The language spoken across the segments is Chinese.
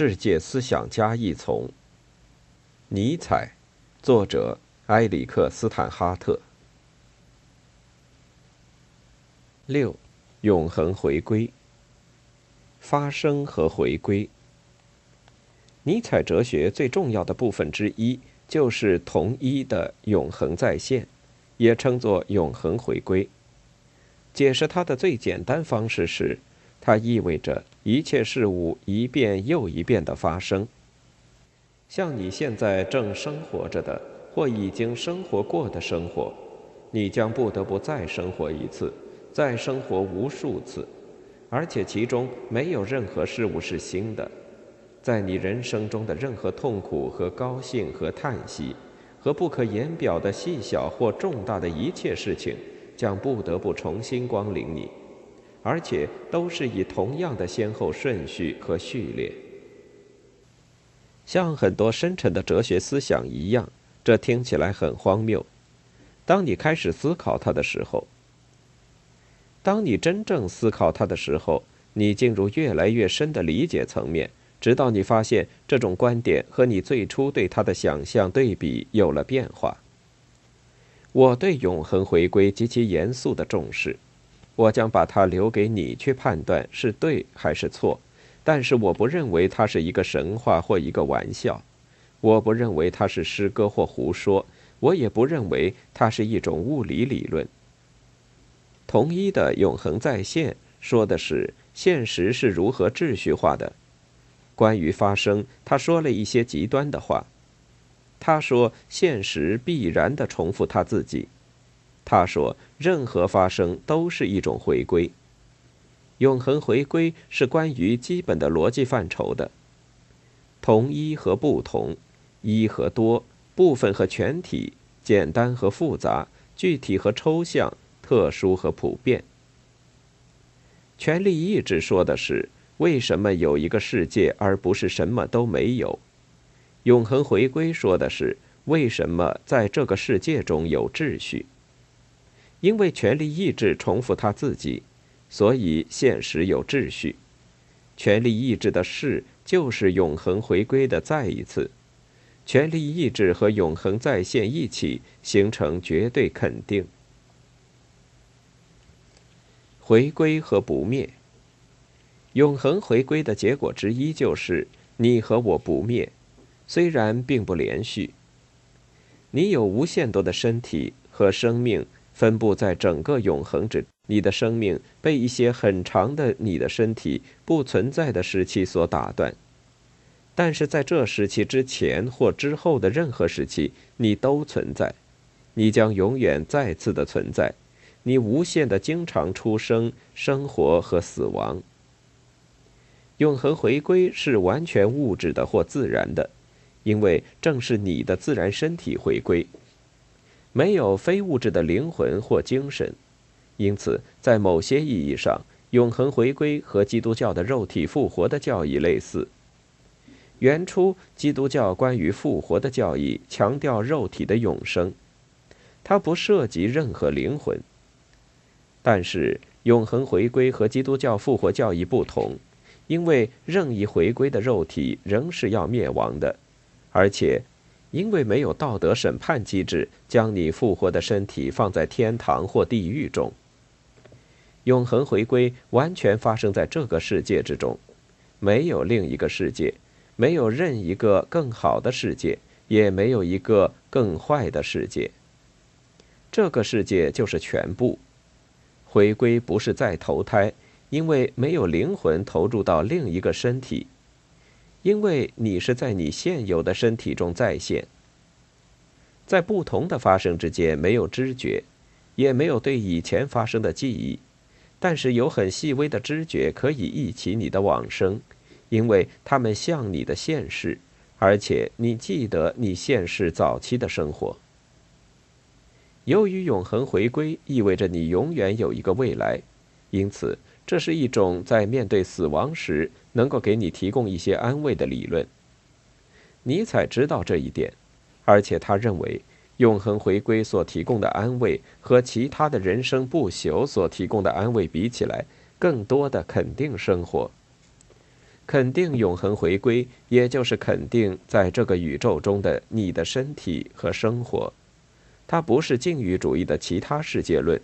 世界思想家一丛。尼采，作者埃里克斯坦哈特。六，永恒回归。发生和回归。尼采哲学最重要的部分之一，就是同一的永恒再现，也称作永恒回归。解释它的最简单方式是。它意味着一切事物一遍又一遍的发生，像你现在正生活着的，或已经生活过的生活，你将不得不再生活一次，再生活无数次，而且其中没有任何事物是新的。在你人生中的任何痛苦和高兴和叹息，和不可言表的细小或重大的一切事情，将不得不重新光临你。而且都是以同样的先后顺序和序列，像很多深沉的哲学思想一样，这听起来很荒谬。当你开始思考它的时候，当你真正思考它的时候，你进入越来越深的理解层面，直到你发现这种观点和你最初对它的想象对比有了变化。我对永恒回归极其严肃的重视。我将把它留给你去判断是对还是错，但是我不认为它是一个神话或一个玩笑，我不认为它是诗歌或胡说，我也不认为它是一种物理理论。同一的永恒再现说的是现实是如何秩序化的。关于发生，他说了一些极端的话。他说现实必然的重复他自己。他说：“任何发生都是一种回归。永恒回归是关于基本的逻辑范畴的。同一和不同，一和多，部分和全体，简单和复杂，具体和抽象，特殊和普遍。权力意志说的是为什么有一个世界而不是什么都没有。永恒回归说的是为什么在这个世界中有秩序。”因为权力意志重复他自己，所以现实有秩序。权力意志的事就是永恒回归的再一次。权力意志和永恒再现一起，形成绝对肯定。回归和不灭。永恒回归的结果之一就是你和我不灭，虽然并不连续。你有无限多的身体和生命。分布在整个永恒之，你的生命被一些很长的你的身体不存在的时期所打断，但是在这时期之前或之后的任何时期，你都存在，你将永远再次的存在，你无限的经常出生、生活和死亡。永恒回归是完全物质的或自然的，因为正是你的自然身体回归。没有非物质的灵魂或精神，因此在某些意义上，永恒回归和基督教的肉体复活的教义类似。原初基督教关于复活的教义强调肉体的永生，它不涉及任何灵魂。但是永恒回归和基督教复活教义不同，因为任意回归的肉体仍是要灭亡的，而且。因为没有道德审判机制，将你复活的身体放在天堂或地狱中。永恒回归完全发生在这个世界之中，没有另一个世界，没有任一个更好的世界，也没有一个更坏的世界。这个世界就是全部。回归不是再投胎，因为没有灵魂投入到另一个身体。因为你是在你现有的身体中再现，在不同的发生之间没有知觉，也没有对以前发生的记忆，但是有很细微的知觉可以忆起你的往生，因为他们像你的现世，而且你记得你现世早期的生活。由于永恒回归意味着你永远有一个未来，因此。这是一种在面对死亡时能够给你提供一些安慰的理论。尼采知道这一点，而且他认为永恒回归所提供的安慰和其他的人生不朽所提供的安慰比起来，更多的肯定生活。肯定永恒回归，也就是肯定在这个宇宙中的你的身体和生活。它不是境遇主义的其他世界论，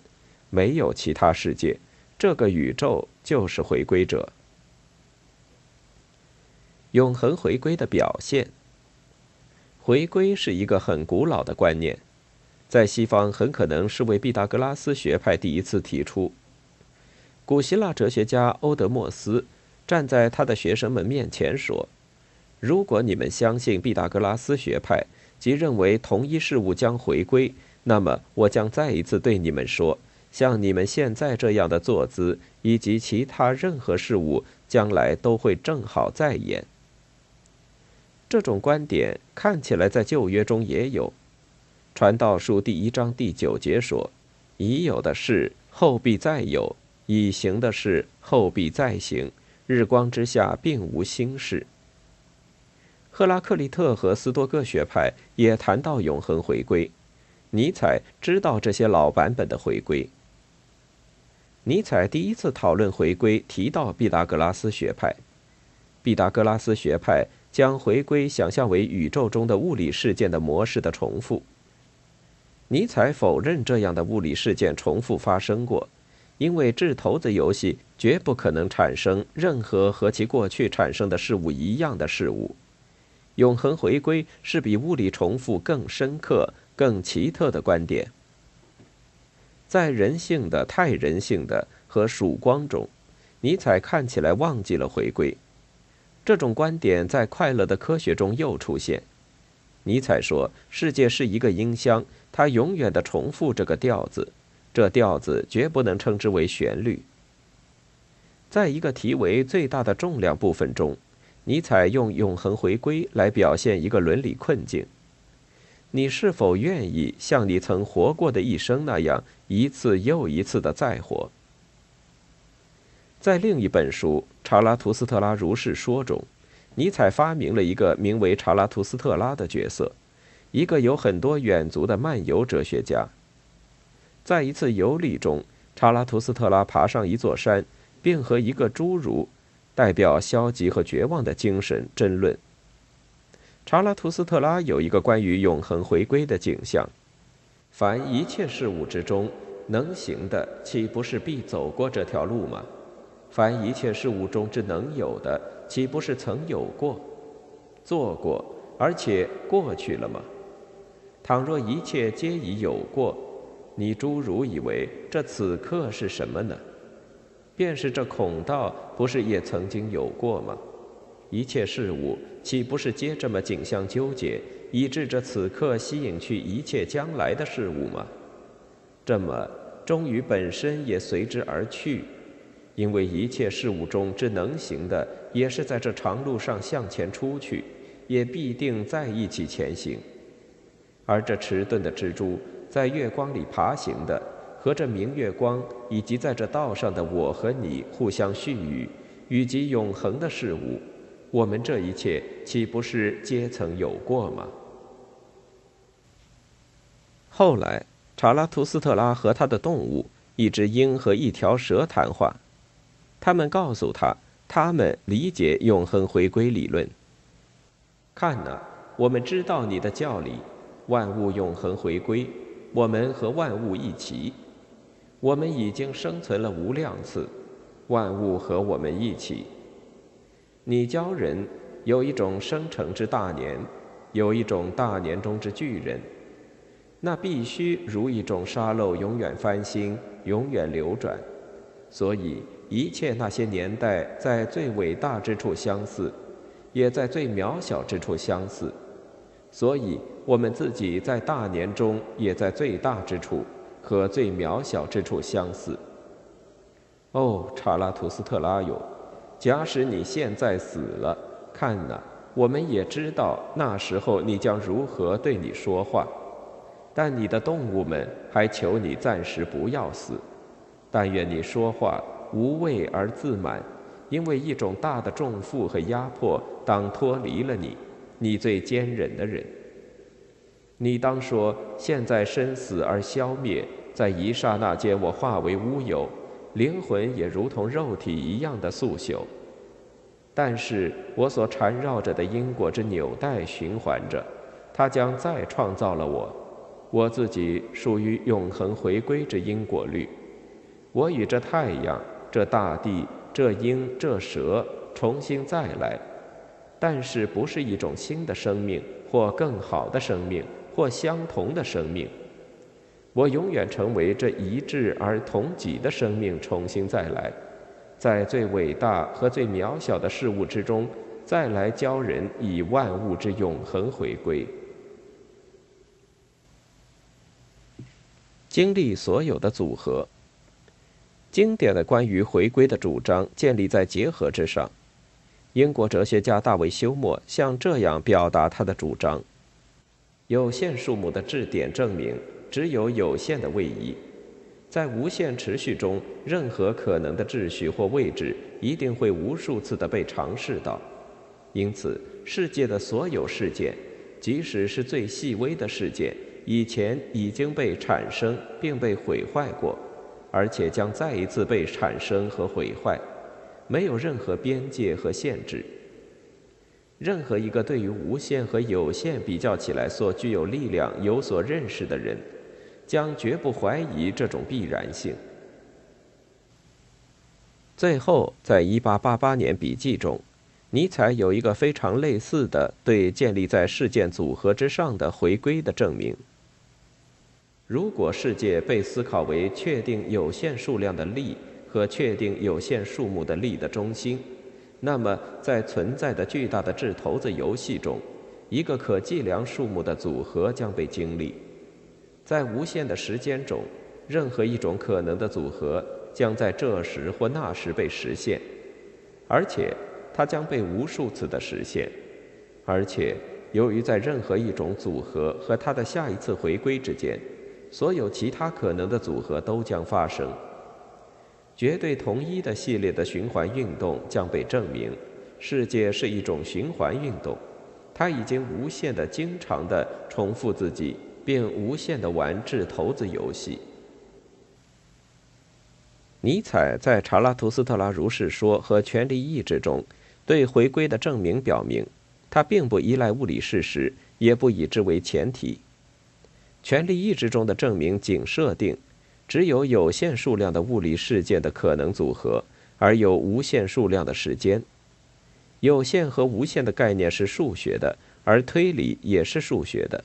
没有其他世界，这个宇宙就是回归者。永恒回归的表现。回归是一个很古老的观念，在西方很可能是为毕达哥拉斯学派第一次提出。古希腊哲学家欧德莫斯站在他的学生们面前说：“如果你们相信毕达哥拉斯学派，即认为同一事物将回归，那么我将再一次对你们说，像你们现在这样的坐姿以及其他任何事物，将来都会正好再演。”这种观点看起来在旧约中也有，《传道书》第一章第九节说：“已有的事后必再有，已行的事后必再行，日光之下并无新事。”赫拉克利特和斯多葛学派也谈到永恒回归，尼采知道这些老版本的回归。尼采第一次讨论回归，提到毕达哥拉斯学派，毕达哥拉斯学派。将回归想象为宇宙中的物理事件的模式的重复。尼采否认这样的物理事件重复发生过，因为掷骰子游戏绝不可能产生任何和其过去产生的事物一样的事物。永恒回归是比物理重复更深刻、更奇特的观点。在人性的、太人性的和曙光中，尼采看起来忘记了回归。这种观点在快乐的科学中又出现。尼采说：“世界是一个音箱，它永远的重复这个调子，这调子绝不能称之为旋律。”在一个题为“最大的重量”部分中，尼采用永恒回归来表现一个伦理困境：你是否愿意像你曾活过的一生那样，一次又一次的再活？在另一本书《查拉图斯特拉如是说》中，尼采发明了一个名为查拉图斯特拉的角色，一个有很多远足的漫游哲学家。在一次游历中，查拉图斯特拉爬上一座山，并和一个侏儒，代表消极和绝望的精神争论。查拉图斯特拉有一个关于永恒回归的景象：凡一切事物之中，能行的，岂不是必走过这条路吗？凡一切事物中之能有的，岂不是曾有过、做过，而且过去了吗？倘若一切皆已有过，你诸如以为这此刻是什么呢？便是这孔道，不是也曾经有过吗？一切事物岂不是皆这么景象纠结，以致这此刻吸引去一切将来的事物吗？这么，终于本身也随之而去。因为一切事物中之能行的，也是在这长路上向前出去，也必定在一起前行；而这迟钝的蜘蛛在月光里爬行的，和这明月光以及在这道上的我和你互相絮语，以及永恒的事物，我们这一切岂不是皆曾有过吗？后来，查拉图斯特拉和他的动物，一只鹰和一条蛇谈话。他们告诉他，他们理解永恒回归理论。看呐，我们知道你的教理，万物永恒回归，我们和万物一起，我们已经生存了无量次，万物和我们一起。你教人有一种生成之大年，有一种大年中之巨人，那必须如一种沙漏，永远翻新，永远流转，所以。一切那些年代在最伟大之处相似，也在最渺小之处相似，所以我们自己在大年中也在最大之处和最渺小之处相似。哦，查拉图斯特拉哟，假使你现在死了，看呐，我们也知道那时候你将如何对你说话，但你的动物们还求你暂时不要死，但愿你说话。无畏而自满，因为一种大的重负和压迫，当脱离了你，你最坚忍的人。你当说：现在生死而消灭，在一刹那间，我化为乌有，灵魂也如同肉体一样的速朽。但是我所缠绕着的因果之纽带循环着，它将再创造了我，我自己属于永恒回归之因果律。我与这太阳、这大地、这鹰、这蛇重新再来，但是不是一种新的生命，或更好的生命，或相同的生命。我永远成为这一致而同己的生命，重新再来。在最伟大和最渺小的事物之中，再来教人以万物之永恒回归，经历所有的组合。经典的关于回归的主张建立在结合之上。英国哲学家大卫休谟像这样表达他的主张：有限数目的质点证明，只有有限的位移。在无限持续中，任何可能的秩序或位置一定会无数次的被尝试到。因此，世界的所有事件，即使是最细微的事件，以前已经被产生并被毁坏过，而且将再一次被产生和毁坏，没有任何边界和限制。任何一个对于无限和有限比较起来所具有力量、有所认识的人。将绝不怀疑这种必然性。最后，在1888年笔记中，尼采有一个非常类似的对建立在事件组合之上的回归的证明：如果世界被思考为确定有限数量的力和确定有限数目的力的中心，那么在存在的巨大的掷骰子游戏中，一个可计量数目的组合将被经历。在无限的时间中，任何一种可能的组合将在这时或那时被实现，而且它将被无数次的实现。而且，由于在任何一种组合和它的下一次回归之间，所有其他可能的组合都将发生。绝对同一的系列的循环运动将被证明，世界是一种循环运动，它已经无限的经常的重复自己。并无限的玩掷骰子游戏。尼采在《查拉图斯特拉如是说》和《权力意志》中对回归的证明表明，他并不依赖物理事实，也不以之为前提。《权力意志》中的证明仅设定，只有有限数量的物理事件的可能组合，而有无限数量的时间。有限和无限的概念是数学的，而推理也是数学的。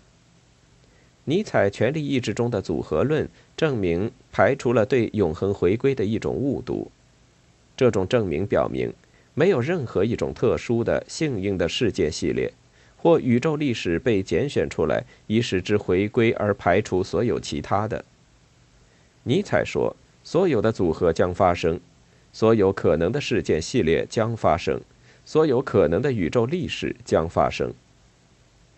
尼采权力意志中的组合论证明排除了对永恒回归的一种误读。这种证明表明，没有任何一种特殊的幸运的世界系列或宇宙历史被拣选出来以使之回归而排除所有其他的。尼采说，所有的组合将发生，所有可能的事件系列将发生，所有可能的宇宙历史将发生。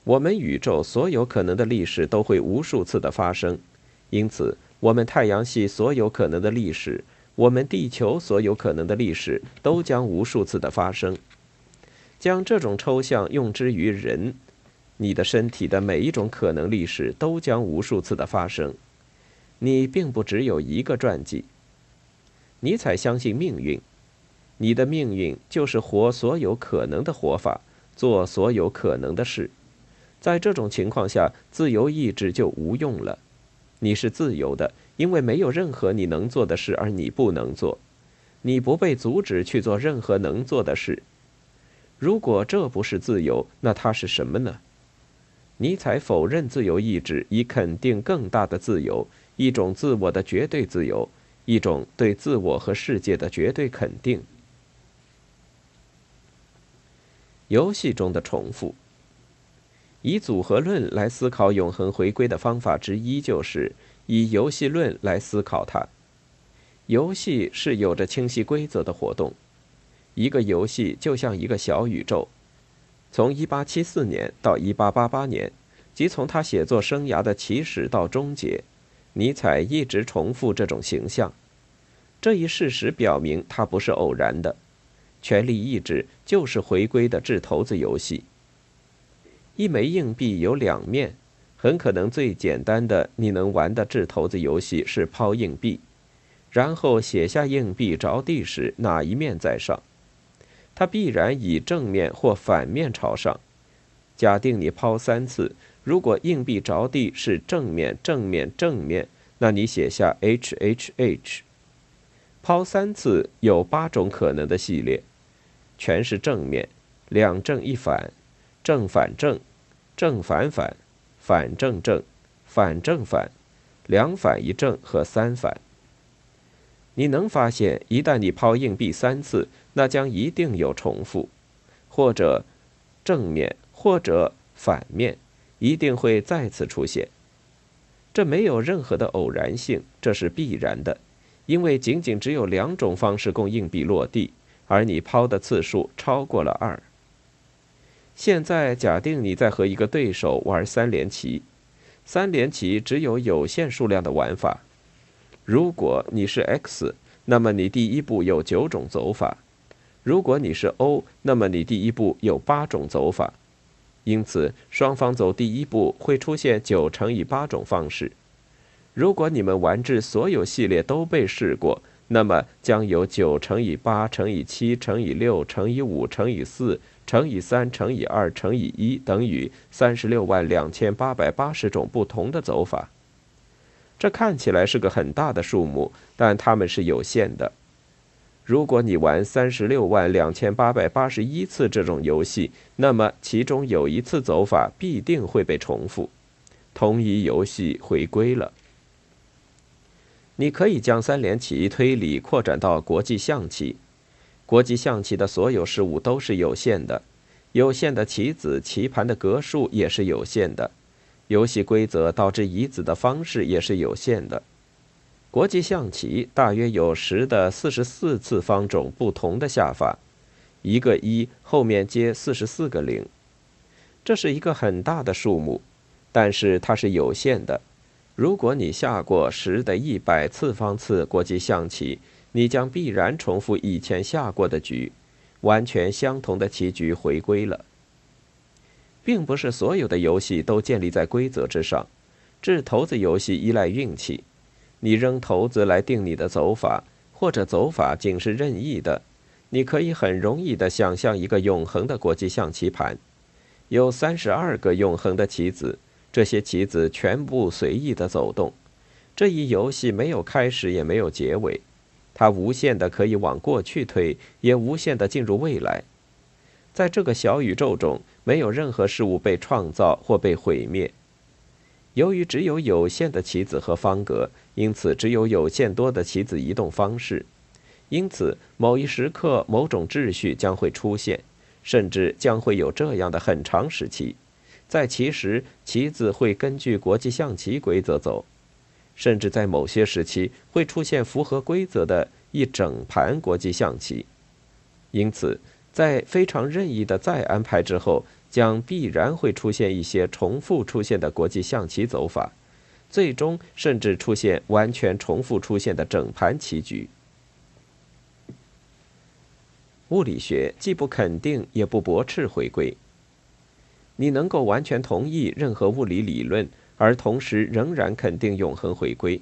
我们宇宙所有可能的历史都会无数次的发生，因此，我们太阳系所有可能的历史，我们地球所有可能的历史都将无数次的发生。将这种抽象用之于人，你的身体的每一种可能历史都将无数次的发生。你并不只有一个传记。尼采相信命运，你的命运就是活所有可能的活法，做所有可能的事。在这种情况下，自由意志就无用了。你是自由的，因为没有任何你能做的事而你不能做，你不被阻止去做任何能做的事。如果这不是自由，那它是什么呢？尼采否认自由意志，以肯定更大的自由，一种自我的绝对自由，一种对自我和世界的绝对肯定。游戏中的重复。以组合论来思考永恒回归的方法之一，就是以游戏论来思考它。游戏是有着清晰规则的活动。一个游戏就像一个小宇宙。从1874年到1888年，即从他写作生涯的起始到终结，尼采一直重复这种形象。这一事实表明，它不是偶然的。权力意志就是回归的掷骰子游戏。一枚硬币有两面，很可能最简单的你能玩的掷骰子游戏是抛硬币，然后写下硬币着地时哪一面在上。它必然以正面或反面朝上。假定你抛三次，如果硬币着地是正面、正面、正面，那你写下 H H H。抛三次有八种可能的系列，全是正面，两正一反，正反正，正反反，反正正，反正反，两反一正和三反。你能发现，一旦你抛硬币三次，那将一定有重复，或者正面，或者反面，一定会再次出现。这没有任何的偶然性，这是必然的，因为仅仅只有两种方式供硬币落地，而你抛的次数超过了二。现在假定你在和一个对手玩三连棋，三连棋只有有限数量的玩法。如果你是 X，那么你第一步有九种走法；如果你是 O，那么你第一步有八种走法。因此，双方走第一步会出现九乘以八种方式。如果你们玩至所有系列都被试过，那么将有九乘以八乘以七乘以六乘以五乘以四乘以三乘以二乘以一等于三十六万两千八百八十种不同的走法。这看起来是个很大的数目，但它们是有限的。如果你玩三十六万两千八百八十一次这种游戏，那么其中有一次走法必定会被重复，同一游戏回归了。你可以将三连棋推理扩展到国际象棋。国际象棋的所有事物都是有限的，有限的棋子、棋盘的格数也是有限的。游戏规则导致移子的方式也是有限的。国际象棋大约有十的四十四次方种不同的下法，一个一后面接四十四个零，这是一个很大的数目，但是它是有限的。如果你下过十的一百次方次国际象棋，你将必然重复以前下过的局，完全相同的棋局回归了。并不是所有的游戏都建立在规则之上，掷骰子游戏依赖运气。你扔骰子来定你的走法，或者走法仅是任意的。你可以很容易地想象一个永恒的国际象棋盘，有三十二个永恒的棋子，这些棋子全部随意地走动。这一游戏没有开始，也没有结尾，它无限的可以往过去推，也无限的进入未来。在这个小宇宙中。没有任何事物被创造或被毁灭。由于只有有限的棋子和方格，因此只有有限多的棋子移动方式。因此，某一时刻，某种秩序将会出现，甚至将会有这样的很长时期，在其时，棋子会根据国际象棋规则走，甚至在某些时期会出现符合规则的一整盘国际象棋。因此。在非常任意的再安排之后，将必然会出现一些重复出现的国际象棋走法，最终甚至出现完全重复出现的整盘棋局。物理学既不肯定也不驳斥回归。你能够完全同意任何物理理论，而同时仍然肯定永恒回归。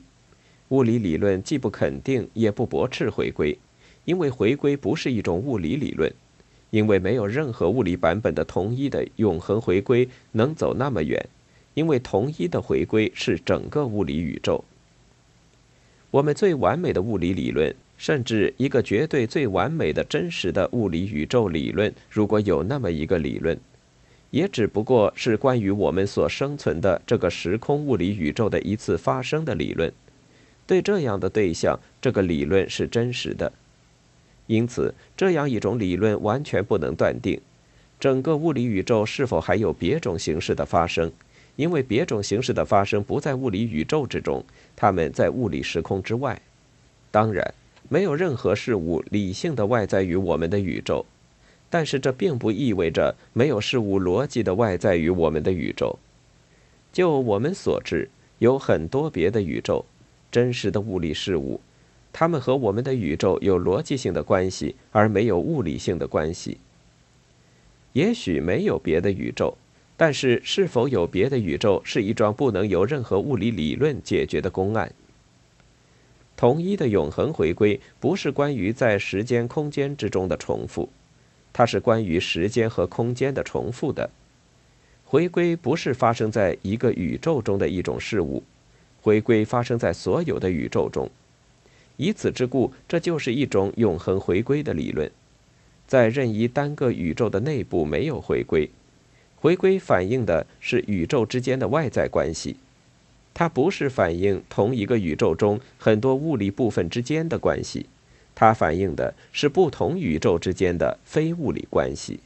物理理论既不肯定也不驳斥回归，因为回归不是一种物理理论。因为没有任何物理版本的同一的永恒回归能走那么远，因为同一的回归是整个物理宇宙。我们最完美的物理理论，甚至一个绝对最完美的真实的物理宇宙理论，如果有那么一个理论，也只不过是关于我们所生存的这个时空物理宇宙的一次发生的理论。对这样的对象，这个理论是真实的。因此，这样一种理论完全不能断定，整个物理宇宙是否还有别种形式的发生，因为别种形式的发生不在物理宇宙之中，它们在物理时空之外。当然，没有任何事物理性的外在于我们的宇宙，但是这并不意味着没有事物逻辑的外在于我们的宇宙。就我们所知，有很多别的宇宙，真实的物理事物。它们和我们的宇宙有逻辑性的关系，而没有物理性的关系。也许没有别的宇宙，但是是否有别的宇宙是一桩不能由任何物理理论解决的公案。统一的永恒回归不是关于在时间空间之中的重复，它是关于时间和空间的重复的。回归不是发生在一个宇宙中的一种事物，回归发生在所有的宇宙中。以此之故，这就是一种永恒回归的理论。在任意单个宇宙的内部没有回归，回归反映的是宇宙之间的外在关系，它不是反映同一个宇宙中很多物理部分之间的关系，它反映的是不同宇宙之间的非物理关系。